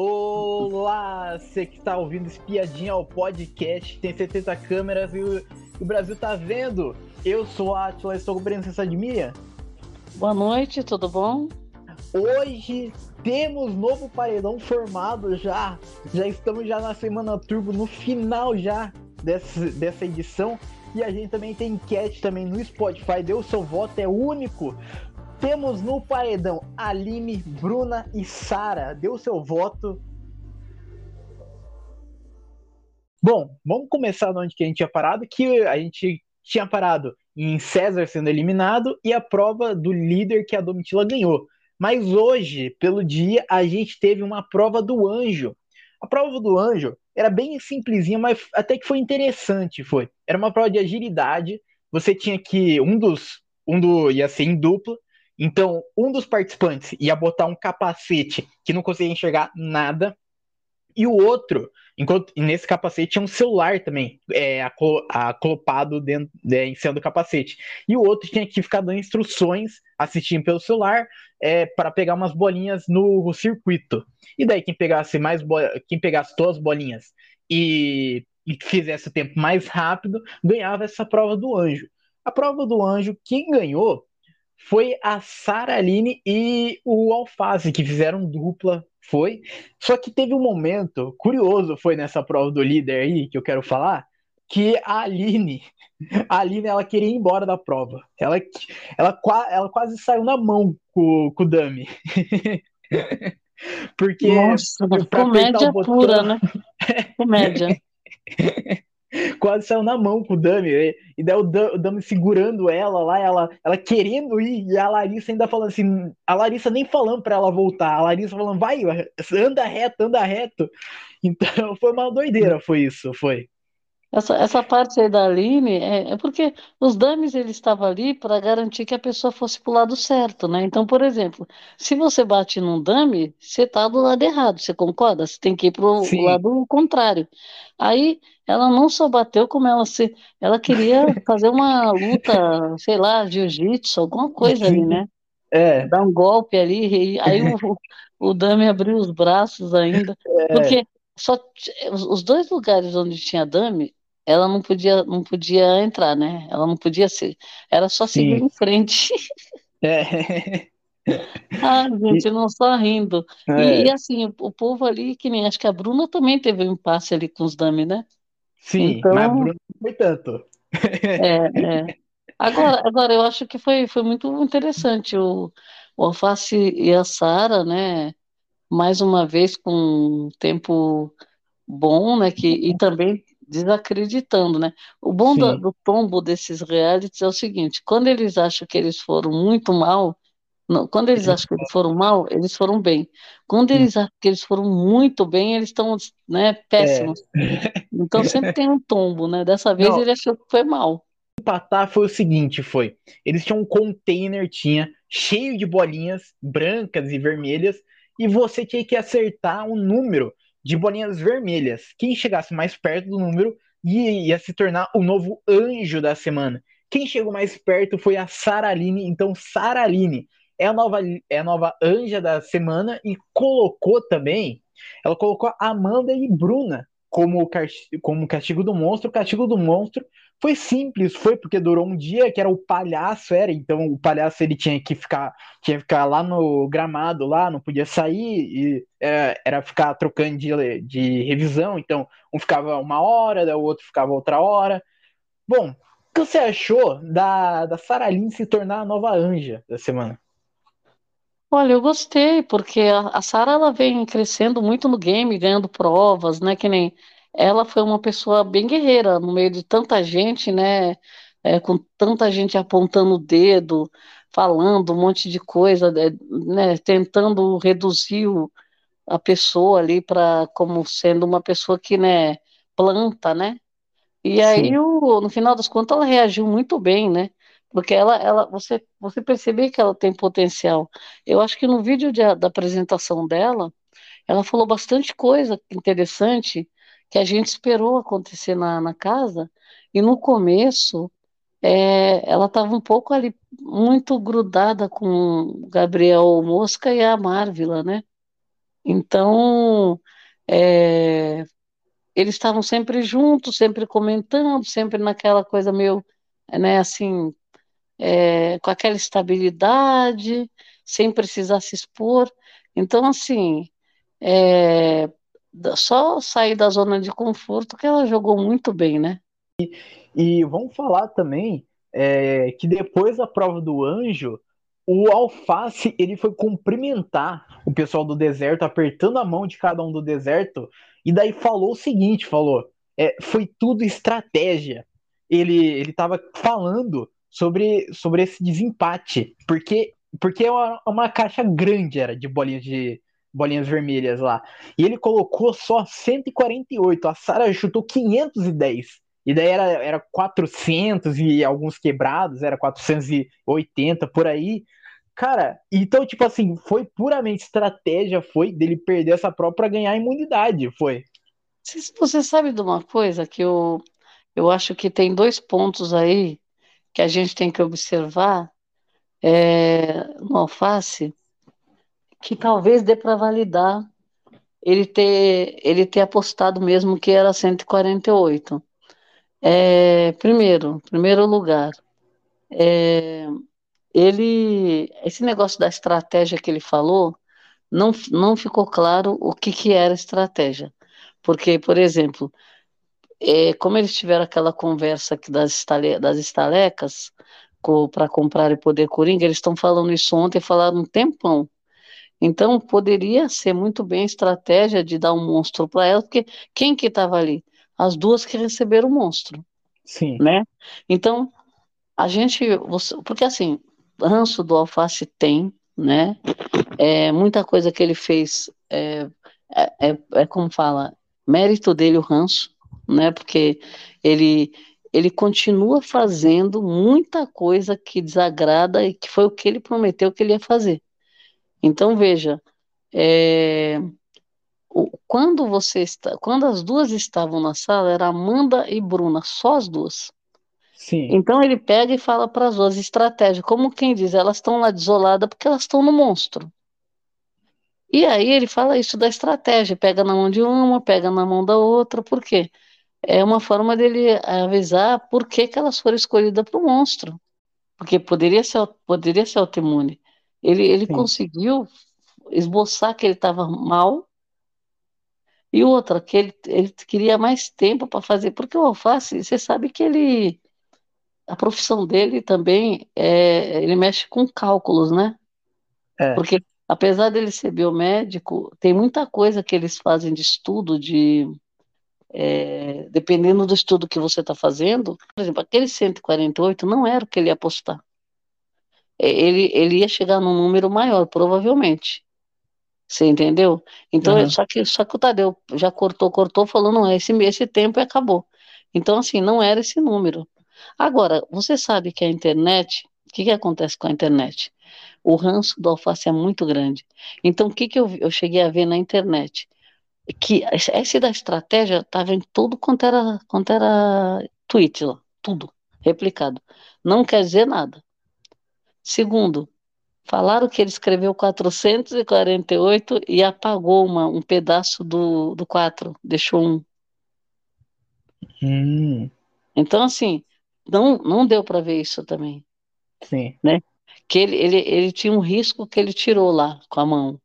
Olá, você que está ouvindo Espiadinha ao podcast, tem 70 câmeras e o, o Brasil tá vendo. Eu sou a Atila, estou com presença de Mia. Boa noite, tudo bom? Hoje temos novo paredão formado já. Já estamos já na semana turbo, no final já dessa, dessa edição. E a gente também tem enquete também no Spotify. Deu seu voto, é único. Temos no paredão Aline, Bruna e Sara. Deu seu voto. Bom, vamos começar de onde que a gente tinha parado, que a gente tinha parado em César sendo eliminado e a prova do líder que a Domitila ganhou. Mas hoje, pelo dia, a gente teve uma prova do anjo. A prova do anjo era bem simplesinha, mas até que foi interessante, foi. Era uma prova de agilidade. Você tinha que um dos um do ia ser em dupla. Então, um dos participantes ia botar um capacete que não conseguia enxergar nada, e o outro, enquanto nesse capacete tinha um celular também, é, aclopado dentro, é, em cima do capacete. E o outro tinha que ficar dando instruções, assistindo pelo celular, é, para pegar umas bolinhas no circuito. E daí quem pegasse mais quem pegasse todas as bolinhas e, e fizesse o tempo mais rápido, ganhava essa prova do anjo. A prova do anjo, quem ganhou foi a Sara Aline e o Alface, que fizeram dupla, foi. Só que teve um momento curioso, foi nessa prova do líder aí, que eu quero falar, que a Aline, a Aline, ela queria ir embora da prova. Ela, ela, ela quase saiu na mão com, com o Dami. Porque. Nossa, comédia botão... pura, né? Comédia. Quase saiu na mão com o Dami. E, e daí o, Dami segurando ela lá, ela, ela querendo ir, e a Larissa ainda falando assim, a Larissa nem falando pra ela voltar, a Larissa falando, vai, anda reto, anda reto. Então foi uma doideira, foi isso, foi. Essa, essa parte aí da Aline é, é porque os dummies eles estavam ali para garantir que a pessoa fosse para o lado certo, né? Então, por exemplo, se você bate num dummy, você está do lado errado, você concorda? Você tem que ir para o lado contrário. Aí ela não só bateu, como ela se, ela queria fazer uma luta, sei lá, jiu-jitsu, alguma coisa ali, né? É. Dar um golpe ali, e aí o, o dummy abriu os braços ainda, é. porque só os dois lugares onde tinha dummy ela não podia, não podia entrar, né? Ela não podia ser. Era só seguir Sim. em frente. É. Ah, gente, não só rindo. É. E, e, assim, o, povo ali, que nem acho que a Bruna também teve um impasse ali com os dummies, né? Sim, então, mas a Bruna não foi tanto. É, é. Agora, agora eu acho que foi, foi muito interessante o, o Alface e a Sara, né? Mais uma vez com um tempo bom, né? Que, e também desacreditando, né? O bom do, do, tombo desses realities é o seguinte: quando eles acham que eles foram muito mal, não, quando eles acham que eles foram mal, eles foram bem. Quando eles acham que eles foram muito bem, eles estão né, péssimos. É. Então sempre tem um tombo, né? Dessa vez não. ele achou que foi mal. Empatar foi o seguinte, foi. Eles tinham um container, tinha cheio de bolinhas brancas e vermelhas, e você tinha que acertar um número de bolinhas vermelhas. Quem chegasse mais perto do número ia, se tornar o novo anjo da semana. Quem chegou mais perto foi a Saraline. Então, Saraline é a nova, é a nova anja da semana e colocou também. Ela colocou Amanda e Bruna como, como castigo do monstro. O castigo do monstro foi simples, foi porque durou um dia, que era o palhaço, era, então o palhaço ele tinha que ficar, tinha que ficar lá no gramado, lá, não podia sair, e era, é, era ficar trocando de, de revisão, então um ficava uma hora, o outro ficava outra hora. Bom, o que você achou da, da Saraline se tornar a nova anja da semana? Olha, eu gostei, porque a, a Sara ela vem crescendo muito no game, ganhando provas, né? Que nem ela foi uma pessoa bem guerreira no meio de tanta gente, né? É, com tanta gente apontando o dedo, falando um monte de coisa, né? né tentando reduzir o, a pessoa ali para como sendo uma pessoa que, né, planta, né? E aí, o, no final das contas, ela reagiu muito bem, né? Porque ela, ela, você, você percebe que ela tem potencial. Eu acho que no vídeo de, da apresentação dela, ela falou bastante coisa interessante que a gente esperou acontecer na, na casa, e no começo é, ela estava um pouco ali, muito grudada com Gabriel Mosca e a Marvila, né? Então, é, eles estavam sempre juntos, sempre comentando, sempre naquela coisa meio, né, assim, é, com aquela estabilidade, sem precisar se expor. Então, assim, é, só sair da zona de conforto que ela jogou muito bem, né? E, e vamos falar também é, que depois da prova do anjo, o Alface ele foi cumprimentar o pessoal do deserto, apertando a mão de cada um do deserto, e daí falou o seguinte: falou, é, foi tudo estratégia. Ele ele estava falando sobre, sobre esse desempate, porque porque é uma, uma caixa grande era de bolinhas de bolinhas vermelhas lá. E ele colocou só 148, a Sara chutou 510. E daí era, era 400 e alguns quebrados, era 480 por aí. Cara, então, tipo assim, foi puramente estratégia, foi dele perder essa prova para ganhar imunidade, foi. Você sabe de uma coisa que eu, eu acho que tem dois pontos aí que a gente tem que observar é, no alface, que talvez dê para validar ele ter, ele ter apostado mesmo que era 148. É, primeiro, primeiro lugar, é, ele, esse negócio da estratégia que ele falou, não, não ficou claro o que, que era estratégia. Porque, por exemplo, é, como eles tiveram aquela conversa aqui das, estale, das estalecas para comprar e poder Coringa, eles estão falando isso ontem, falaram um tempão. Então, poderia ser muito bem estratégia de dar um monstro para ela, porque quem que estava ali? As duas que receberam o monstro. Sim. Né? Então, a gente. Porque assim, ranço do alface tem, né? É, muita coisa que ele fez é, é, é, é como fala, mérito dele o ranço, né? Porque ele ele continua fazendo muita coisa que desagrada e que foi o que ele prometeu que ele ia fazer. Então veja, é, quando você está, quando as duas estavam na sala era Amanda e Bruna, só as duas. Sim. Então ele pega e fala para as duas estratégia, como quem diz, elas estão lá desoladas porque elas estão no monstro. E aí ele fala isso da estratégia, pega na mão de uma, pega na mão da outra, por quê? É uma forma dele avisar por que, que elas foram escolhidas para o monstro. Porque poderia ser, poderia ser autoimune. Ele, ele conseguiu esboçar que ele estava mal. E outra, que ele, ele queria mais tempo para fazer, porque o alface, você sabe que ele. A profissão dele também é. Ele mexe com cálculos, né? É. Porque apesar dele ser biomédico, tem muita coisa que eles fazem de estudo, de é, dependendo do estudo que você está fazendo, por exemplo, aquele 148 não era o que ele ia apostar. É, ele, ele ia chegar num número maior, provavelmente. Você entendeu? Então, uhum. só, que, só que o Tadeu já cortou, cortou, falou, não, esse, esse tempo e acabou. Então, assim, não era esse número. Agora, você sabe que a internet, o que, que acontece com a internet? o ranço do alface é muito grande. Então, o que, que eu, eu cheguei a ver na internet? Que esse da estratégia estava em tudo quanto era, quanto era tweet lá, tudo, replicado. Não quer dizer nada. Segundo, falaram que ele escreveu 448 e apagou uma, um pedaço do, do 4, deixou um. Hum. Então, assim, não, não deu para ver isso também. Sim. Né? que ele, ele, ele tinha um risco que ele tirou lá com a mão.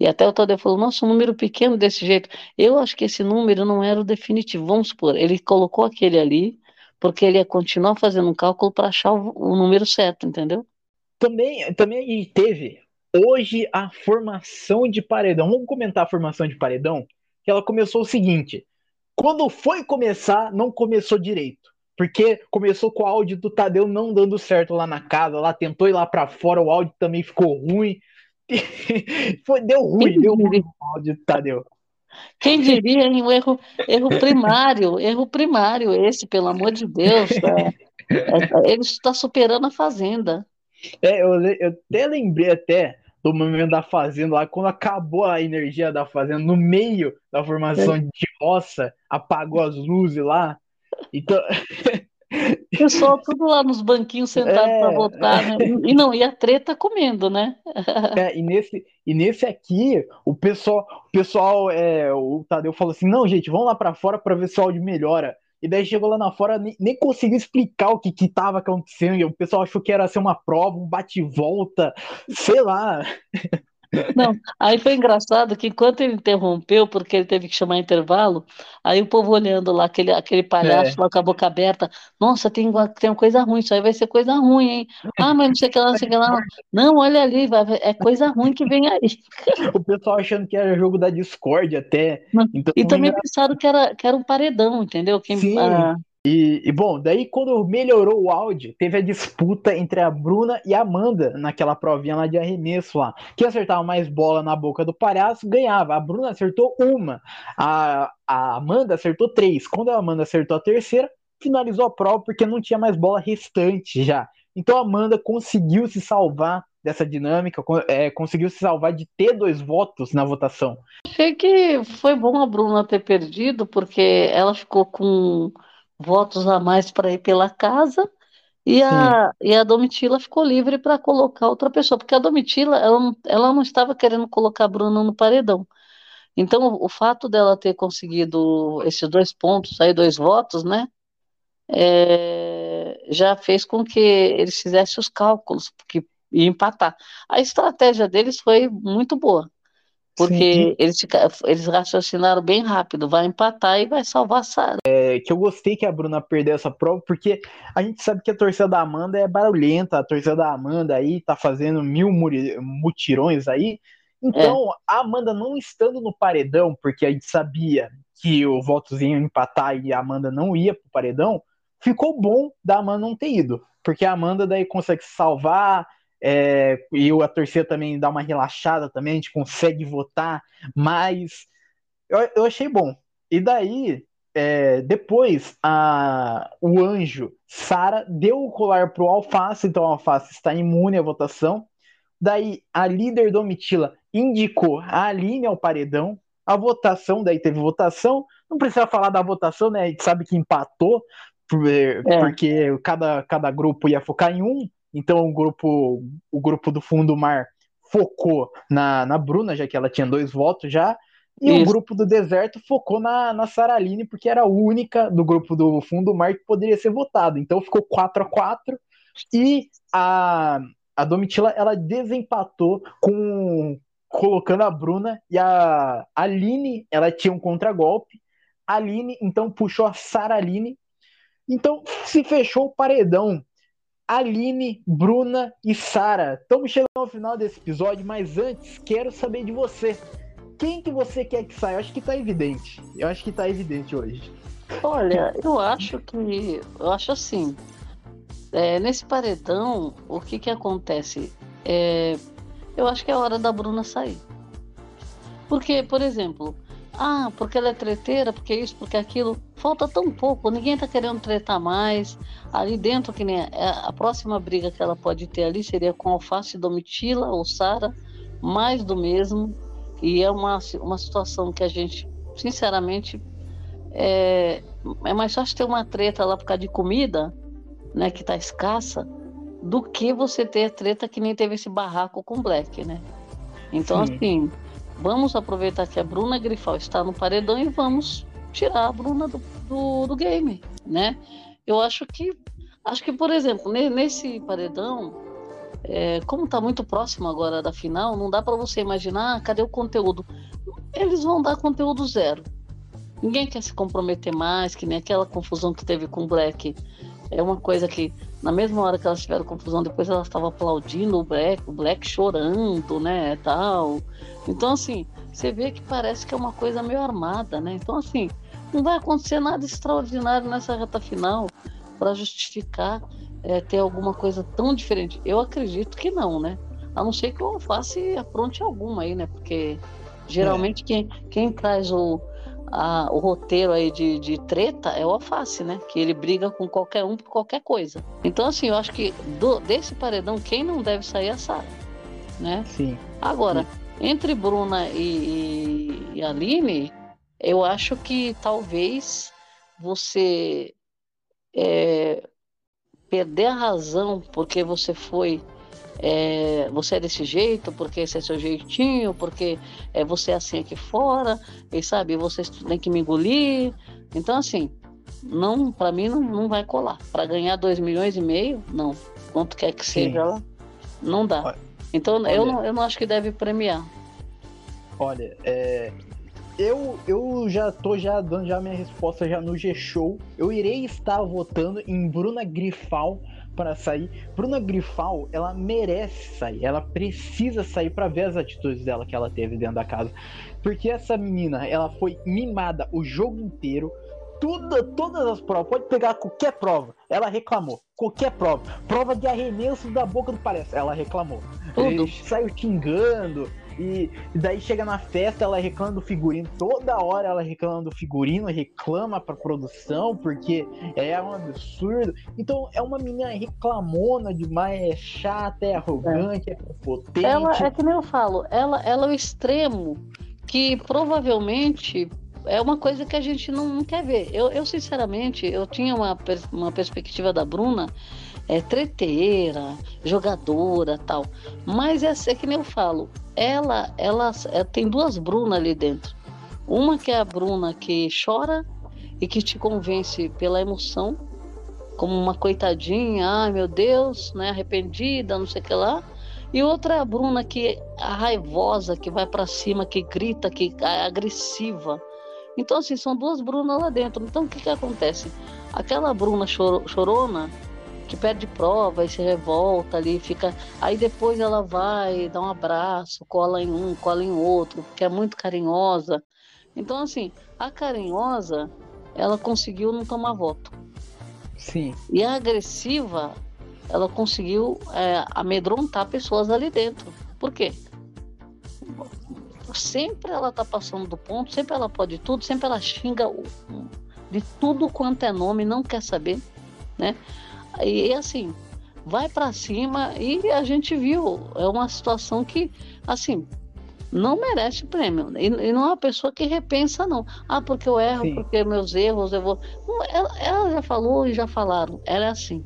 E até o Tadeu falou, nossa, um número pequeno desse jeito. Eu acho que esse número não era o definitivo. Vamos supor, ele colocou aquele ali, porque ele ia continuar fazendo um cálculo para achar o, o, número certo, entendeu? Também, também teve hoje a formação de paredão. Vamos comentar a formação de paredão? Que ela começou o seguinte: quando foi começar, não começou direito porque começou com o áudio do Tadeu não dando certo lá na casa, lá tentou ir lá para fora, o áudio também ficou ruim. Foi, deu ruim, deu ruim o áudio do Tadeu. Quem diria um erro, erro primário, erro primário esse, pelo amor de Deus. É, é, ele está superando a Fazenda. É, eu, eu até lembrei até do momento da Fazenda lá, quando acabou a energia da Fazenda, no meio da formação é. de roça, apagou as luzes lá, então, O pessoal tudo lá nos banquinhos sentado é... para votar, né? E não, e a treta comendo, né? É, e nesse, e nesse aqui, o pessoal, o pessoal, é, o Tadeu falou assim: não, gente, vamos lá para fora para ver se o áudio melhora. E daí chegou lá na fora, nem, nem conseguiu explicar o que que tava acontecendo. E o pessoal achou que era ser uma prova, um bate-volta, sei lá. Não, aí foi engraçado que enquanto ele interrompeu, porque ele teve que chamar intervalo, aí o povo olhando lá, aquele, aquele palhaço é. lá com a boca aberta, nossa, tem, tem uma coisa ruim, isso aí vai ser coisa ruim, hein? Ah, mas não sei o que lá, não sei o que lá. Não, olha ali, vai, é coisa ruim que vem aí. O pessoal achando que era jogo da Discord até. Então, e também pensaram que era, que era um paredão, entendeu? Quem, Sim. Ah, e, e, bom, daí quando melhorou o áudio, teve a disputa entre a Bruna e a Amanda naquela provinha lá de arremesso lá. Quem acertava mais bola na boca do palhaço ganhava. A Bruna acertou uma, a, a Amanda acertou três. Quando a Amanda acertou a terceira, finalizou a prova porque não tinha mais bola restante já. Então a Amanda conseguiu se salvar dessa dinâmica, é, conseguiu se salvar de ter dois votos na votação. Achei que foi bom a Bruna ter perdido, porque ela ficou com votos a mais para ir pela casa e a, e a Domitila ficou livre para colocar outra pessoa, porque a Domitila ela não, ela não estava querendo colocar a Bruna no paredão. Então, o, o fato dela ter conseguido esses dois pontos, aí dois votos, né, é, já fez com que eles fizessem os cálculos, porque ia empatar. A estratégia deles foi muito boa, porque eles, eles raciocinaram bem rápido, vai empatar e vai salvar a Sara. É, que eu gostei que a Bruna perdeu essa prova, porque a gente sabe que a torcida da Amanda é barulhenta, a torcida da Amanda aí tá fazendo mil mutirões aí. Então, é. a Amanda não estando no paredão, porque a gente sabia que o votos iam empatar e a Amanda não ia pro paredão, ficou bom da Amanda não ter ido, porque a Amanda daí consegue salvar, é, e a torcida também dá uma relaxada também, a gente consegue votar mais. Eu, eu achei bom. E daí, é, depois, a, o anjo, Sara, deu o colar pro Alface, então o Alface está imune à votação. Daí, a líder Domitila indicou a Aline ao paredão. A votação, daí teve votação. Não precisa falar da votação, né? A gente sabe que empatou, é. porque cada, cada grupo ia focar em um. Então o grupo, o grupo do fundo do mar focou na, na Bruna, já que ela tinha dois votos já, e Isso. o grupo do deserto focou na, na Saraline, porque era a única do grupo do fundo do mar que poderia ser votada. Então ficou 4 a 4 e a, a Domitila ela desempatou com colocando a Bruna e a Aline, ela tinha um contragolpe. A Aline então puxou a Saraline. Então se fechou o paredão Aline, Bruna e Sara. Estamos chegando ao final desse episódio, mas antes quero saber de você. Quem que você quer que saia? Eu acho que tá evidente. Eu acho que tá evidente hoje. Olha, eu acho que. Eu acho assim. É, nesse paredão, o que que acontece? É, eu acho que é hora da Bruna sair. Porque, por exemplo, ah, porque ela é treteira, porque isso, porque aquilo. Falta tão pouco, ninguém tá querendo tretar mais. Ali dentro, que nem a, é, a próxima briga que ela pode ter ali seria com Alface Domitila ou Sara, mais do mesmo. E é uma, uma situação que a gente, sinceramente, é, é mais fácil ter uma treta lá por causa de comida, né, que tá escassa, do que você ter treta que nem teve esse barraco com Black, né? Então, Sim. assim Vamos aproveitar que a Bruna Grifal está no paredão e vamos tirar a Bruna do, do, do game, né? Eu acho que, acho que por exemplo, nesse paredão, é, como está muito próximo agora da final, não dá para você imaginar ah, cadê o conteúdo. Eles vão dar conteúdo zero. Ninguém quer se comprometer mais, que nem aquela confusão que teve com o Black. É uma coisa que, na mesma hora que elas tiveram confusão, depois elas estavam aplaudindo o Black, o Black chorando, né, tal. Então, assim, você vê que parece que é uma coisa meio armada, né? Então, assim, não vai acontecer nada extraordinário nessa reta final para justificar é, ter alguma coisa tão diferente. Eu acredito que não, né? A não ser que o Alface apronte alguma aí, né? Porque geralmente é. quem, quem traz o, a, o roteiro aí de, de treta é o Alface, né? Que ele briga com qualquer um por qualquer coisa. Então, assim, eu acho que do, desse paredão, quem não deve sair é a Sara, né? Sim. Agora, Sim. entre Bruna e, e, e Aline, eu acho que talvez você é, perder a razão porque você foi é, você é desse jeito, porque esse é seu jeitinho, porque é, você é assim aqui fora, e sabe, vocês têm que me engolir. Então, assim, não, para mim não, não vai colar. Para ganhar 2 milhões e meio, não. Quanto quer que Sim. seja, não dá. Então, olha, eu, não, eu não acho que deve premiar. Olha, é, eu, eu já tô já dando já minha resposta já no G-Show. Eu irei estar votando em Bruna Grifal para sair. Bruna Grifal, ela merece sair, ela precisa sair para ver as atitudes dela que ela teve dentro da casa. Porque essa menina, ela foi mimada o jogo inteiro. Tudo, todas as provas, pode pegar qualquer prova, ela reclamou. Qualquer prova. Prova de arremesso da boca do palhaço, ela reclamou. Tudo. Saiu xingando, e, e, daí chega na festa, ela reclama do figurino. Toda hora ela reclama do figurino, reclama pra produção, porque é um absurdo. Então é uma menina reclamona demais, é chata, é arrogante, é, é prepotente. Ela, é que nem eu falo, ela, ela é o extremo que provavelmente é uma coisa que a gente não, não quer ver. Eu, eu, sinceramente, eu tinha uma, uma perspectiva da Bruna é, treteira, jogadora tal. Mas é, é que nem eu falo, ela, ela, tem duas Brunas ali dentro. Uma que é a Bruna que chora e que te convence pela emoção, como uma coitadinha, ai meu Deus, né, arrependida, não sei o que lá. E outra é a Bruna que é a raivosa, que vai para cima, que grita, que é agressiva. Então, assim, são duas Brunas lá dentro. Então, o que que acontece? Aquela Bruna chorona, que perde prova e se revolta ali, fica. Aí depois ela vai, dá um abraço, cola em um, cola em outro, porque é muito carinhosa. Então, assim, a carinhosa, ela conseguiu não tomar voto. Sim. E a agressiva, ela conseguiu é, amedrontar pessoas ali dentro. Por quê? Sempre ela tá passando do ponto, sempre ela pode tudo, sempre ela xinga de tudo quanto é nome, não quer saber, né? E assim, vai para cima e a gente viu, é uma situação que, assim, não merece prêmio. E, e, não é uma pessoa que repensa, não. Ah, porque eu erro, Sim. porque meus erros, eu vou. Não, ela, ela, já falou e já falaram. Ela é assim.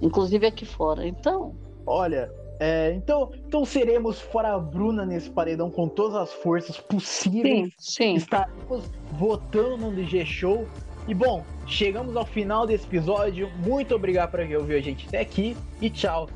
Inclusive aqui fora. Então. Olha, é, então, então seremos fora a Bruna nesse paredão com todas as forças possíveis. Sim, sim. Estaremos votando no DG Show. E bom, chegamos ao final desse episódio. Muito obrigado por ouvir a gente até aqui e tchau.